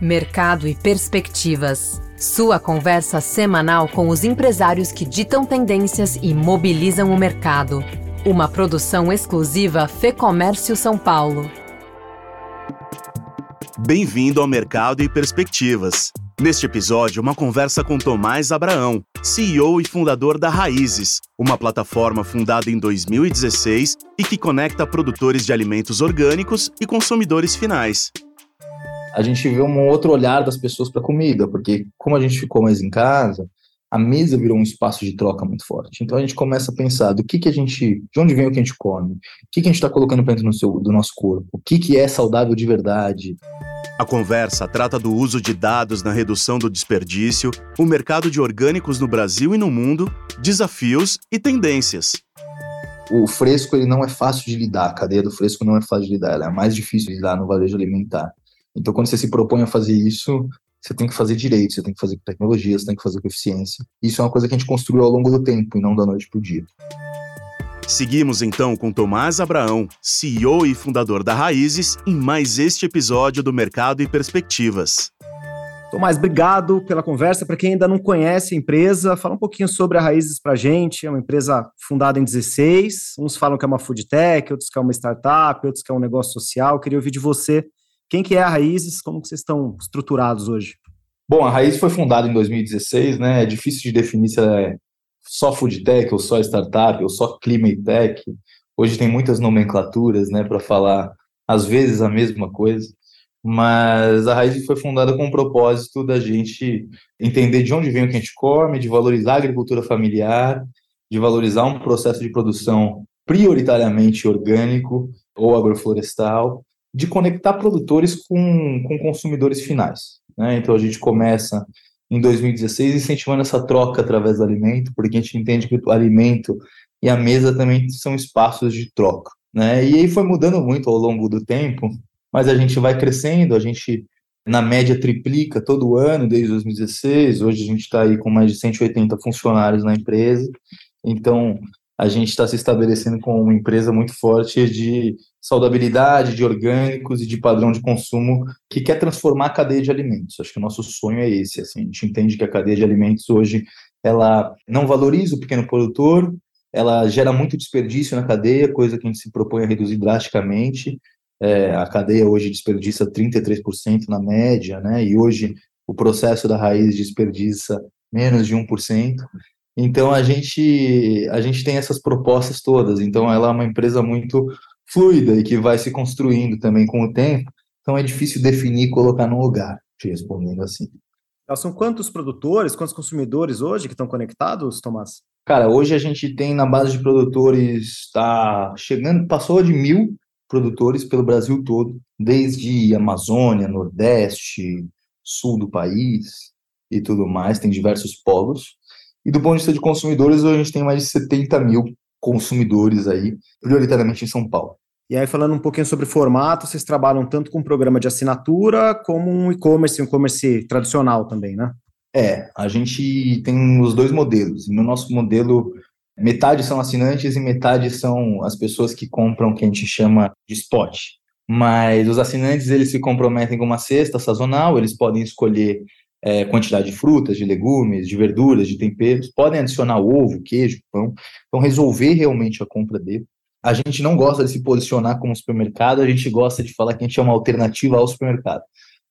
Mercado e Perspectivas. Sua conversa semanal com os empresários que ditam tendências e mobilizam o mercado. Uma produção exclusiva Fê Comércio São Paulo. Bem-vindo ao Mercado e Perspectivas. Neste episódio, uma conversa com Tomás Abraão, CEO e fundador da Raízes, uma plataforma fundada em 2016 e que conecta produtores de alimentos orgânicos e consumidores finais a gente vê um outro olhar das pessoas para a comida, porque como a gente ficou mais em casa, a mesa virou um espaço de troca muito forte. Então a gente começa a pensar do que que a gente, de onde vem o que a gente come, o que que a gente está colocando para dentro do, seu, do nosso corpo, o que que é saudável de verdade. A conversa trata do uso de dados na redução do desperdício, o mercado de orgânicos no Brasil e no mundo, desafios e tendências. O fresco ele não é fácil de lidar, a cadeia do fresco não é fácil de lidar, ela é mais difícil de lidar no varejo alimentar. Então, quando você se propõe a fazer isso, você tem que fazer direito, você tem que fazer com tecnologia, você tem que fazer com eficiência. Isso é uma coisa que a gente construiu ao longo do tempo e não da noite para o dia. Seguimos então com Tomás Abraão, CEO e fundador da Raízes, em mais este episódio do Mercado e Perspectivas. Tomás, obrigado pela conversa. Para quem ainda não conhece a empresa, fala um pouquinho sobre a Raízes para a gente. É uma empresa fundada em 16. Uns falam que é uma food tech, outros que é uma startup, outros que é um negócio social. queria ouvir de você quem que é a Raízes? Como que vocês estão estruturados hoje? Bom, a Raízes foi fundada em 2016, né? É difícil de definir se é só food tech ou só startup ou só climate tech. Hoje tem muitas nomenclaturas, né, para falar às vezes a mesma coisa. Mas a Raízes foi fundada com o propósito da gente entender de onde vem o que a gente come, de valorizar a agricultura familiar, de valorizar um processo de produção prioritariamente orgânico ou agroflorestal de conectar produtores com, com consumidores finais. Né? Então a gente começa em 2016 incentivando essa troca através do alimento, porque a gente entende que o alimento e a mesa também são espaços de troca. Né? E aí foi mudando muito ao longo do tempo, mas a gente vai crescendo, a gente na média triplica todo ano desde 2016. Hoje a gente está aí com mais de 180 funcionários na empresa. Então a gente está se estabelecendo como uma empresa muito forte de saudabilidade, de orgânicos e de padrão de consumo que quer transformar a cadeia de alimentos. Acho que o nosso sonho é esse. Assim, a gente entende que a cadeia de alimentos hoje ela não valoriza o pequeno produtor, ela gera muito desperdício na cadeia, coisa que a gente se propõe a reduzir drasticamente. É, a cadeia hoje desperdiça 33% na média, né? E hoje o processo da raiz desperdiça menos de 1%. Então a gente a gente tem essas propostas todas. Então ela é uma empresa muito fluida e que vai se construindo também com o tempo. Então é difícil definir e colocar num lugar, te respondendo assim. São quantos produtores, quantos consumidores hoje que estão conectados, Tomás? Cara, hoje a gente tem na base de produtores, está chegando, passou de mil produtores pelo Brasil todo, desde Amazônia, Nordeste, Sul do país e tudo mais, tem diversos polos. E do ponto de vista de consumidores, hoje a gente tem mais de 70 mil consumidores aí, prioritariamente em São Paulo. E aí, falando um pouquinho sobre formato, vocês trabalham tanto com programa de assinatura como um e-commerce, um e-commerce tradicional também, né? É, a gente tem os dois modelos. No nosso modelo, metade são assinantes e metade são as pessoas que compram que a gente chama de spot. Mas os assinantes, eles se comprometem com uma cesta sazonal, eles podem escolher é, quantidade de frutas, de legumes, de verduras, de temperos, podem adicionar ovo, queijo, pão, então resolver realmente a compra dele. A gente não gosta de se posicionar como supermercado, a gente gosta de falar que a gente é uma alternativa ao supermercado,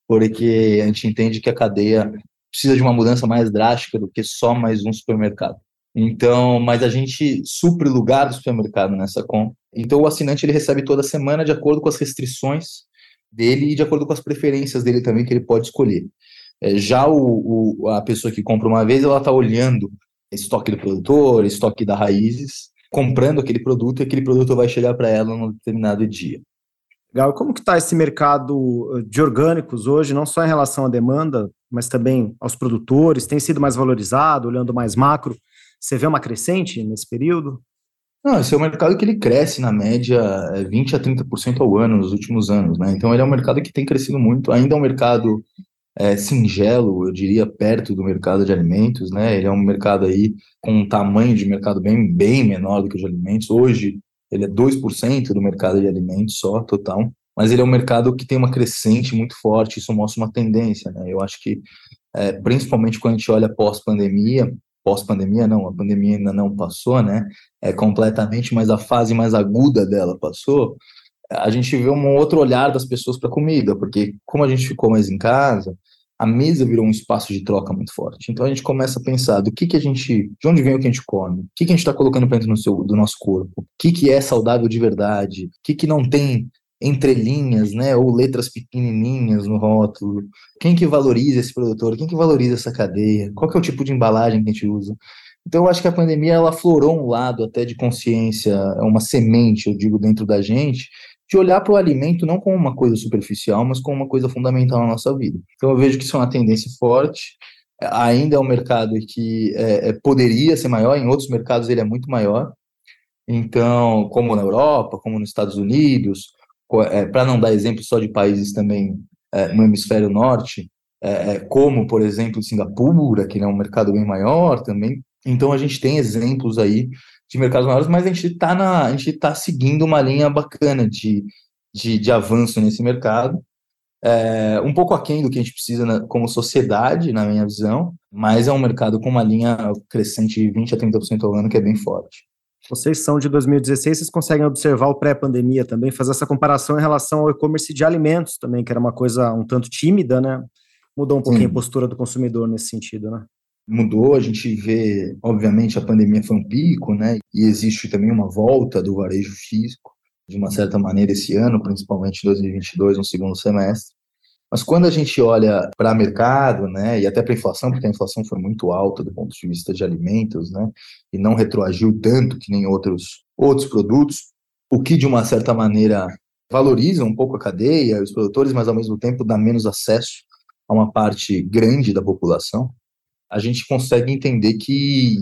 porque a gente entende que a cadeia precisa de uma mudança mais drástica do que só mais um supermercado. Então, mas a gente supre o lugar do supermercado nessa compra. Então, o assinante ele recebe toda semana de acordo com as restrições dele e de acordo com as preferências dele também que ele pode escolher. É, já o, o, a pessoa que compra uma vez, ela está olhando estoque do produtor, estoque da raízes, comprando aquele produto e aquele produto vai chegar para ela num determinado dia. Legal. Como que está esse mercado eh, de orgânicos hoje, não só em relação à demanda, mas também aos produtores? Tem sido mais valorizado, olhando mais macro? Você vê uma crescente nesse período? Não, esse é um mercado que ele cresce na média 20 é, a 30% ao ano nos últimos anos, né? Então ele é um mercado que tem crescido muito, ainda é um mercado é, singelo, eu diria, perto do mercado de alimentos, né? Ele é um mercado aí com um tamanho de mercado bem, bem menor do que os de alimentos. Hoje, ele é 2% do mercado de alimentos só, total. mas ele é um mercado que tem uma crescente muito forte, isso mostra uma tendência, né? Eu acho que, é, principalmente quando a gente olha pós-pandemia, pós-pandemia não, a pandemia ainda não passou, né? É completamente, mas a fase mais aguda dela passou. A gente vê um outro olhar das pessoas para comida, porque como a gente ficou mais em casa, a mesa virou um espaço de troca muito forte. Então a gente começa a pensar do que que a gente, de onde vem o que a gente come, o que que a gente está colocando dentro do, seu, do nosso corpo, o que que é saudável de verdade, o que que não tem entrelinhas, né, ou letras pequenininhas no rótulo. Quem que valoriza esse produtor? Quem que valoriza essa cadeia? Qual que é o tipo de embalagem que a gente usa? Então eu acho que a pandemia ela florou um lado até de consciência, é uma semente, eu digo, dentro da gente, de olhar para o alimento não como uma coisa superficial, mas como uma coisa fundamental na nossa vida. Então eu vejo que isso é uma tendência forte. Ainda é um mercado que é, é, poderia ser maior, em outros mercados ele é muito maior. Então, como na Europa, como nos Estados Unidos, é, para não dar exemplo só de países também é, no hemisfério norte, é, é, como, por exemplo, Singapura, que é um mercado bem maior também. Então, a gente tem exemplos aí de mercados maiores, mas a gente está a gente tá seguindo uma linha bacana de, de, de avanço nesse mercado. É, um pouco aquém do que a gente precisa na, como sociedade, na minha visão, mas é um mercado com uma linha crescente de 20% a 30% ao ano que é bem forte. Vocês são de 2016, vocês conseguem observar o pré-pandemia também, fazer essa comparação em relação ao e-commerce de alimentos também, que era uma coisa um tanto tímida, né? Mudou um pouquinho Sim. a postura do consumidor nesse sentido, né? Mudou, a gente vê, obviamente, a pandemia foi um pico, né? E existe também uma volta do varejo físico, de uma certa maneira, esse ano, principalmente em 2022, no segundo semestre. Mas quando a gente olha para o mercado, né, e até para a inflação, porque a inflação foi muito alta do ponto de vista de alimentos, né, e não retroagiu tanto que nem outros, outros produtos, o que de uma certa maneira valoriza um pouco a cadeia, os produtores, mas ao mesmo tempo dá menos acesso a uma parte grande da população a gente consegue entender que,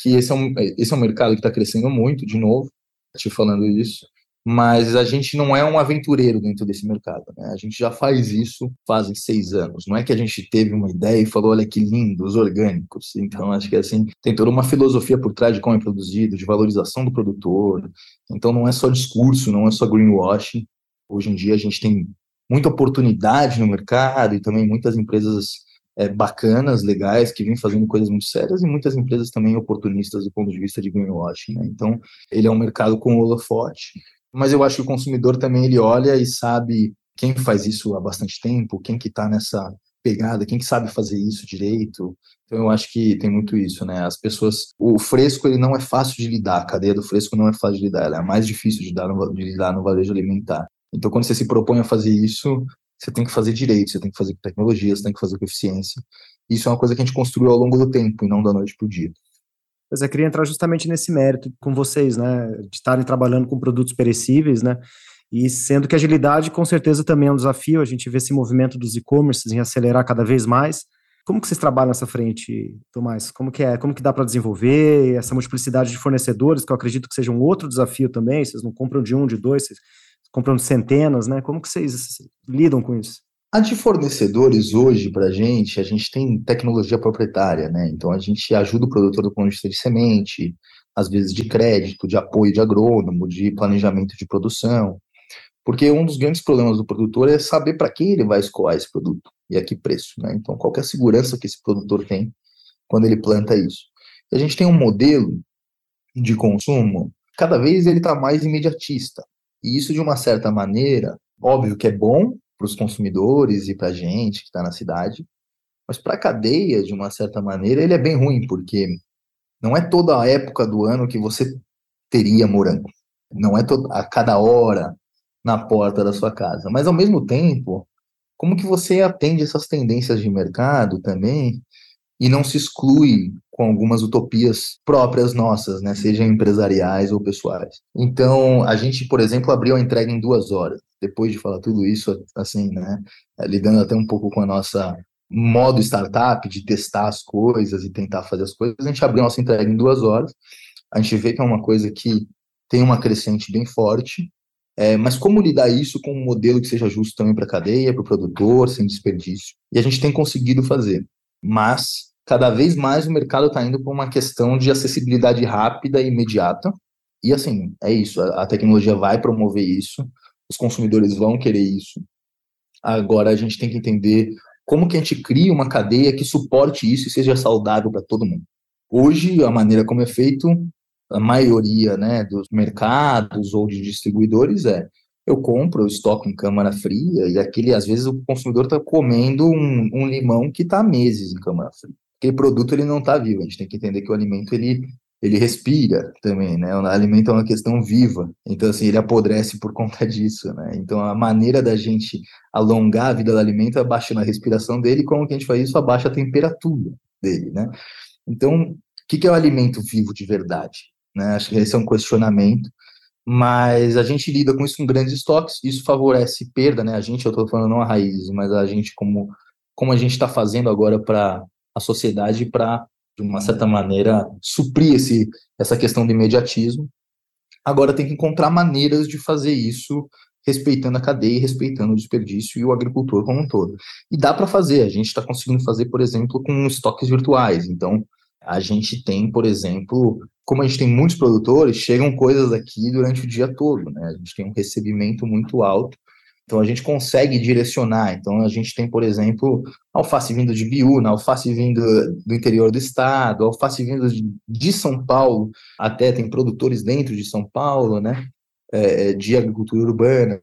que esse, é um, esse é um mercado que está crescendo muito, de novo, te falando isso, mas a gente não é um aventureiro dentro desse mercado, né? A gente já faz isso fazem seis anos. Não é que a gente teve uma ideia e falou, olha que lindo, os orgânicos. Então, acho que assim, tem toda uma filosofia por trás de como é produzido, de valorização do produtor. Então, não é só discurso, não é só greenwashing. Hoje em dia, a gente tem muita oportunidade no mercado e também muitas empresas é, bacanas, legais, que vêm fazendo coisas muito sérias e muitas empresas também oportunistas do ponto de vista de greenwashing. Né? Então, ele é um mercado com holofote, mas eu acho que o consumidor também ele olha e sabe quem faz isso há bastante tempo, quem que está nessa pegada, quem que sabe fazer isso direito. Então eu acho que tem muito isso, né? As pessoas, o fresco ele não é fácil de lidar, a cadeia do fresco não é fácil de lidar, ela é mais difícil de, dar no, de lidar no varejo alimentar. Então quando você se propõe a fazer isso, você tem que fazer direito, você tem que fazer com tecnologia, você tem que fazer com eficiência. Isso é uma coisa que a gente construiu ao longo do tempo e não da noite para o dia. Mas eu queria entrar justamente nesse mérito com vocês, né, de estarem trabalhando com produtos perecíveis, né, e sendo que agilidade com certeza também é um desafio, a gente vê esse movimento dos e-commerces em acelerar cada vez mais. Como que vocês trabalham nessa frente, Tomás? Como que é? Como que dá para desenvolver essa multiplicidade de fornecedores, que eu acredito que seja um outro desafio também, vocês não compram de um, de dois, vocês comprando centenas, né? Como que vocês lidam com isso? A de fornecedores hoje, para a gente, a gente tem tecnologia proprietária, né? Então a gente ajuda o produtor do ponto de de semente, às vezes de crédito, de apoio de agrônomo, de planejamento de produção. Porque um dos grandes problemas do produtor é saber para quem ele vai escoar esse produto e a que preço, né? Então qual é a segurança que esse produtor tem quando ele planta isso. E a gente tem um modelo de consumo, cada vez ele está mais imediatista. E isso, de uma certa maneira, óbvio que é bom para os consumidores e para a gente que está na cidade, mas para a cadeia, de uma certa maneira, ele é bem ruim, porque não é toda a época do ano que você teria morango. Não é toda, a cada hora na porta da sua casa. Mas, ao mesmo tempo, como que você atende essas tendências de mercado também e não se exclui com algumas utopias próprias nossas, né, sejam empresariais ou pessoais. Então, a gente, por exemplo, abriu a entrega em duas horas. Depois de falar tudo isso, assim, né, é, lidando até um pouco com a nossa modo startup de testar as coisas e tentar fazer as coisas, a gente abriu a nossa entrega em duas horas. A gente vê que é uma coisa que tem uma crescente bem forte, é, mas como lidar isso com um modelo que seja justo também para a cadeia, para o produtor, sem desperdício? E a gente tem conseguido fazer. Mas cada vez mais o mercado está indo para uma questão de acessibilidade rápida e imediata. E assim, é isso, a, a tecnologia vai promover isso, os consumidores vão querer isso. Agora a gente tem que entender como que a gente cria uma cadeia que suporte isso e seja saudável para todo mundo. Hoje, a maneira como é feito, a maioria né, dos mercados ou de distribuidores é eu compro, eu estoco em câmara fria, e aquele, às vezes, o consumidor está comendo um, um, limão que está meses em câmara fria. Aquele produto ele não está vivo, a gente tem que entender que o alimento ele, ele respira também, né? O alimento é uma questão viva, então assim, ele apodrece por conta disso, né? Então a maneira da gente alongar a vida do alimento é abaixando a respiração dele, como que a gente faz isso? Abaixa a temperatura dele, né? Então, o que, que é o alimento vivo de verdade? Né? Acho que esse é um questionamento, mas a gente lida com isso com grandes estoques, isso favorece perda, né? A gente, eu estou falando não a raízes, mas a gente como, como a gente está fazendo agora para a sociedade para de uma certa maneira, suprir esse, essa questão do imediatismo. Agora tem que encontrar maneiras de fazer isso respeitando a cadeia, respeitando o desperdício e o agricultor como um todo. E dá para fazer, a gente está conseguindo fazer, por exemplo, com estoques virtuais. Então, a gente tem, por exemplo, como a gente tem muitos produtores, chegam coisas aqui durante o dia todo, né? A gente tem um recebimento muito alto então a gente consegue direcionar. Então a gente tem, por exemplo, alface vindo de Biúna, alface vindo do interior do estado, alface vindo de, São Paulo, até tem produtores dentro de São Paulo, né? É, de agricultura urbana.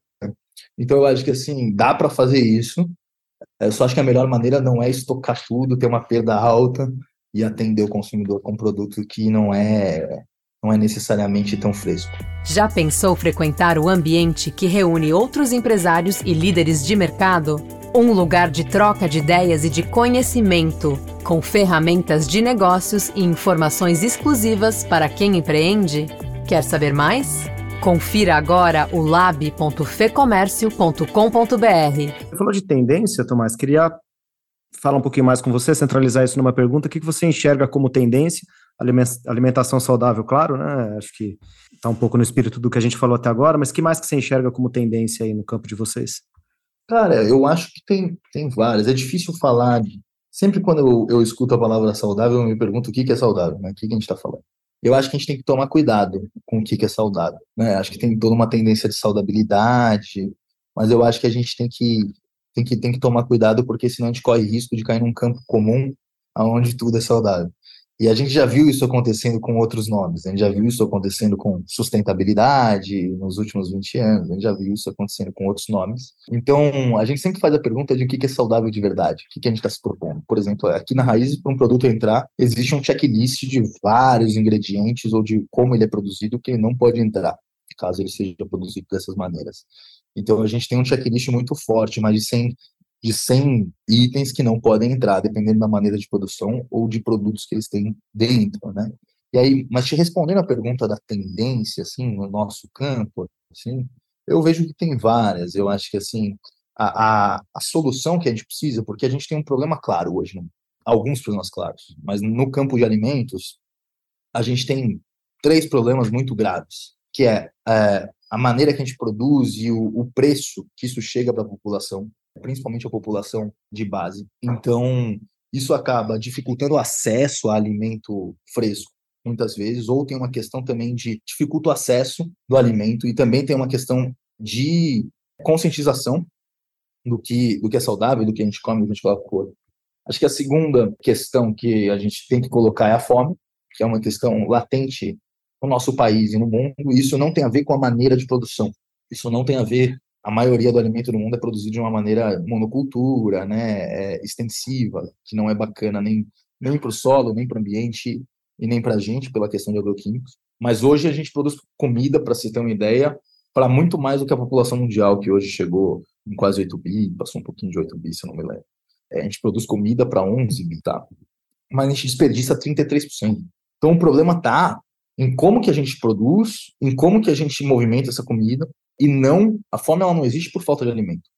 Então eu acho que assim dá para fazer isso. Eu só acho que a melhor maneira não é estocar tudo, ter uma perda alta e atender o consumidor com um produto que não é não é necessariamente tão fresco. Já pensou frequentar o ambiente que reúne outros empresários e líderes de mercado? Um lugar de troca de ideias e de conhecimento, com ferramentas de negócios e informações exclusivas para quem empreende? Quer saber mais? Confira agora o lab.fecomércio.com.br. Falou de tendência, Tomás. Queria falar um pouquinho mais com você, centralizar isso numa pergunta. O que você enxerga como tendência alimentação saudável, claro, né? Acho que está um pouco no espírito do que a gente falou até agora, mas que mais que você enxerga como tendência aí no campo de vocês? Cara, eu acho que tem, tem várias. É difícil falar. De... Sempre quando eu, eu escuto a palavra saudável, eu me pergunto o que, que é saudável, né? O que, que a gente está falando. Eu acho que a gente tem que tomar cuidado com o que, que é saudável. Né? Acho que tem toda uma tendência de saudabilidade, mas eu acho que a gente tem que, tem que, tem que tomar cuidado, porque senão a gente corre risco de cair num campo comum onde tudo é saudável. E a gente já viu isso acontecendo com outros nomes, a gente já viu isso acontecendo com sustentabilidade nos últimos 20 anos, a gente já viu isso acontecendo com outros nomes. Então, a gente sempre faz a pergunta de o que é saudável de verdade, o que a gente está se propondo. Por exemplo, aqui na Raiz, para um produto entrar, existe um checklist de vários ingredientes ou de como ele é produzido que ele não pode entrar, caso ele seja produzido dessas maneiras. Então, a gente tem um checklist muito forte, mais de 100 de 100 itens que não podem entrar, dependendo da maneira de produção ou de produtos que eles têm dentro, né? E aí, mas te respondendo a pergunta da tendência, assim, no nosso campo, assim, eu vejo que tem várias. Eu acho que, assim, a, a, a solução que a gente precisa, porque a gente tem um problema claro hoje, né? alguns problemas claros, mas no campo de alimentos, a gente tem três problemas muito graves, que é, é a maneira que a gente produz e o, o preço que isso chega para a população, principalmente a população de base. Então, isso acaba dificultando o acesso a alimento fresco, muitas vezes, ou tem uma questão também de dificulta o acesso do alimento e também tem uma questão de conscientização do que, do que é saudável, do que a gente come, do que a gente coloca no corpo. Acho que a segunda questão que a gente tem que colocar é a fome, que é uma questão latente no nosso país e no mundo, e isso não tem a ver com a maneira de produção. Isso não tem a ver a maioria do alimento no mundo é produzido de uma maneira monocultura, né, é extensiva, que não é bacana nem, nem para o solo, nem para o ambiente e nem para a gente, pela questão de agroquímicos. Mas hoje a gente produz comida, para se ter uma ideia, para muito mais do que a população mundial, que hoje chegou em quase 8 bi, passou um pouquinho de 8 bi, se eu não me lembro. É, a gente produz comida para 11 bi, tá? Mas a gente desperdiça 33%. Então o problema está em como que a gente produz, em como que a gente movimenta essa comida, e não a fome ela não existe por falta de alimento.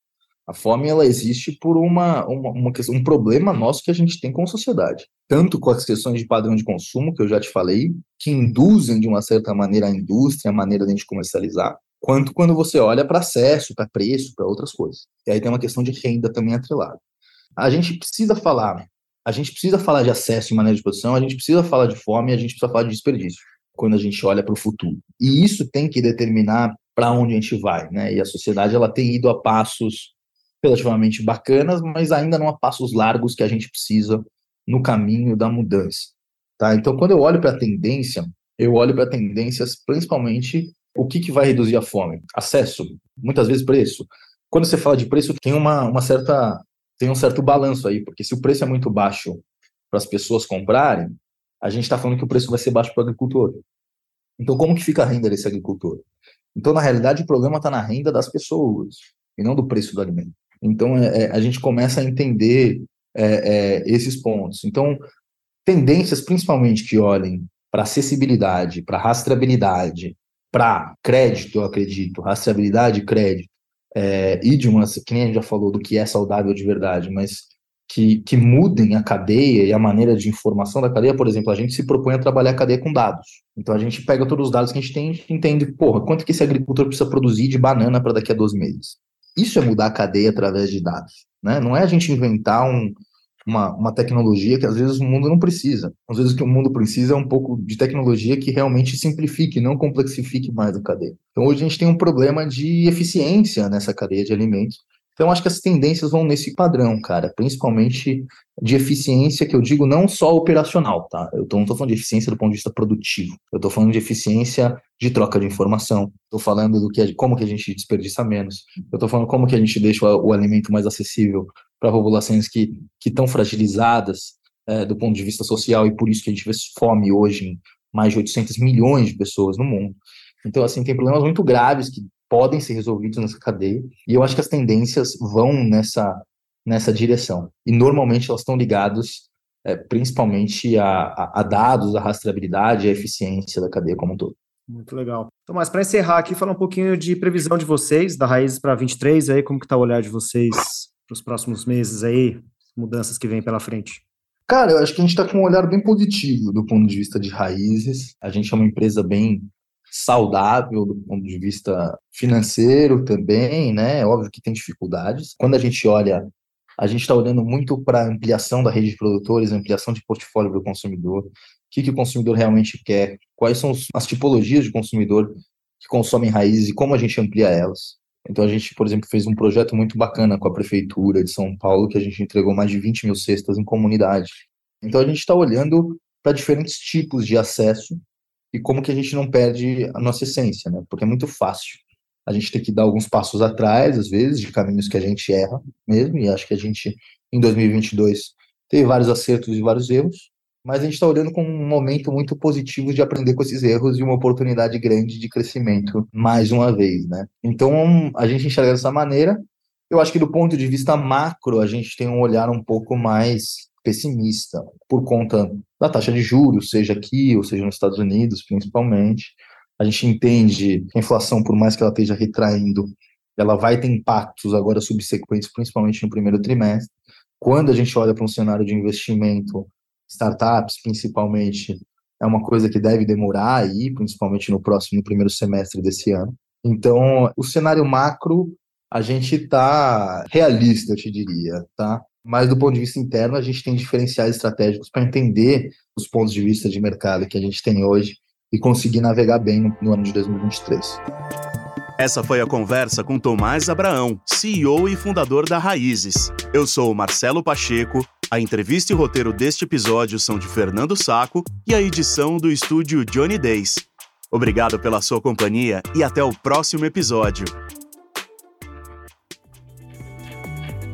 A fome ela existe por uma, uma, uma questão, um problema nosso que a gente tem com a sociedade. Tanto com as questões de padrão de consumo, que eu já te falei, que induzem de uma certa maneira a indústria, a maneira de a gente comercializar, quanto quando você olha para acesso, para preço, para outras coisas. E aí tem uma questão de renda também atrelada. A gente precisa falar, a gente precisa falar de acesso e maneira de produção, a gente precisa falar de fome, a gente precisa falar de desperdício quando a gente olha para o futuro. E isso tem que determinar para onde a gente vai, né? E a sociedade ela tem ido a passos relativamente bacanas, mas ainda não a passos largos que a gente precisa no caminho da mudança, tá? Então, quando eu olho para a tendência, eu olho para tendências principalmente o que, que vai reduzir a fome? Acesso, muitas vezes preço. Quando você fala de preço, tem uma, uma certa tem um certo balanço aí, porque se o preço é muito baixo para as pessoas comprarem, a gente está falando que o preço vai ser baixo para o agricultor. Então, como que fica a renda desse agricultor? Então, na realidade, o problema está na renda das pessoas e não do preço do alimento. Então, é, é, a gente começa a entender é, é esses pontos. Então, tendências principalmente que olhem para acessibilidade, para rastreabilidade, para crédito, eu acredito, rastreabilidade e crédito, é, e de uma, que nem a gente já falou do que é saudável de verdade, mas que, que mudem a cadeia e a maneira de informação da cadeia, por exemplo, a gente se propõe a trabalhar a cadeia com dados. Então a gente pega todos os dados que a gente tem e entende, porra, quanto que esse agricultor precisa produzir de banana para daqui a 12 meses. Isso é mudar a cadeia através de dados. Né? Não é a gente inventar um, uma, uma tecnologia que às vezes o mundo não precisa. Às vezes o que o mundo precisa é um pouco de tecnologia que realmente simplifique, não complexifique mais a cadeia. Então hoje a gente tem um problema de eficiência nessa cadeia de alimentos então, acho que as tendências vão nesse padrão, cara, principalmente de eficiência, que eu digo não só operacional, tá? Eu não estou falando de eficiência do ponto de vista produtivo, eu estou falando de eficiência de troca de informação, estou falando do que como que a gente desperdiça menos, eu estou falando como que a gente deixa o, o alimento mais acessível para populações que estão fragilizadas é, do ponto de vista social e por isso que a gente vê fome hoje em mais de 800 milhões de pessoas no mundo. Então, assim, tem problemas muito graves que podem ser resolvidos nessa cadeia, e eu acho que as tendências vão nessa, nessa direção. E normalmente elas estão ligadas é, principalmente a, a, a, dados, a rastreabilidade e a eficiência da cadeia como um todo. Muito legal. Então, mas para encerrar aqui, falar um pouquinho de previsão de vocês, da Raízes para 23, aí, como que está o olhar de vocês para os próximos meses aí, mudanças que vêm pela frente? Cara, eu acho que a gente está com um olhar bem positivo do ponto de vista de raízes. A gente é uma empresa bem saudável do ponto de vista financeiro também, né? É óbvio que tem dificuldades. Quando a gente olha, a gente está olhando muito para ampliação da rede de produtores, ampliação de portfólio do consumidor, o que, que o consumidor realmente quer, quais são as tipologias de consumidor que consomem raízes e como a gente amplia elas. Então a gente, por exemplo, fez um projeto muito bacana com a prefeitura de São Paulo, que a gente entregou mais de 20 mil cestas em comunidade. Então a gente está olhando para diferentes tipos de acesso e como que a gente não perde a nossa essência, né? Porque é muito fácil. A gente tem que dar alguns passos atrás, às vezes, de caminhos que a gente erra mesmo, e acho que a gente, em 2022, teve vários acertos e vários erros, mas a gente está olhando com um momento muito positivo de aprender com esses erros e uma oportunidade grande de crescimento mais uma vez, né? Então, a gente enxerga dessa maneira. Eu acho que do ponto de vista macro, a gente tem um olhar um pouco mais pessimista por conta da taxa de juros, seja aqui ou seja nos Estados Unidos, principalmente. A gente entende que a inflação, por mais que ela esteja retraindo, ela vai ter impactos agora subsequentes, principalmente no primeiro trimestre. Quando a gente olha para um cenário de investimento, startups principalmente, é uma coisa que deve demorar aí, principalmente no próximo, no primeiro semestre desse ano. Então, o cenário macro, a gente está realista, eu te diria, tá? Mas do ponto de vista interno, a gente tem diferenciais estratégicos para entender os pontos de vista de mercado que a gente tem hoje e conseguir navegar bem no, no ano de 2023. Essa foi a conversa com Tomás Abraão, CEO e fundador da Raízes. Eu sou Marcelo Pacheco. A entrevista e roteiro deste episódio são de Fernando Saco e a edição do estúdio Johnny Days. Obrigado pela sua companhia e até o próximo episódio.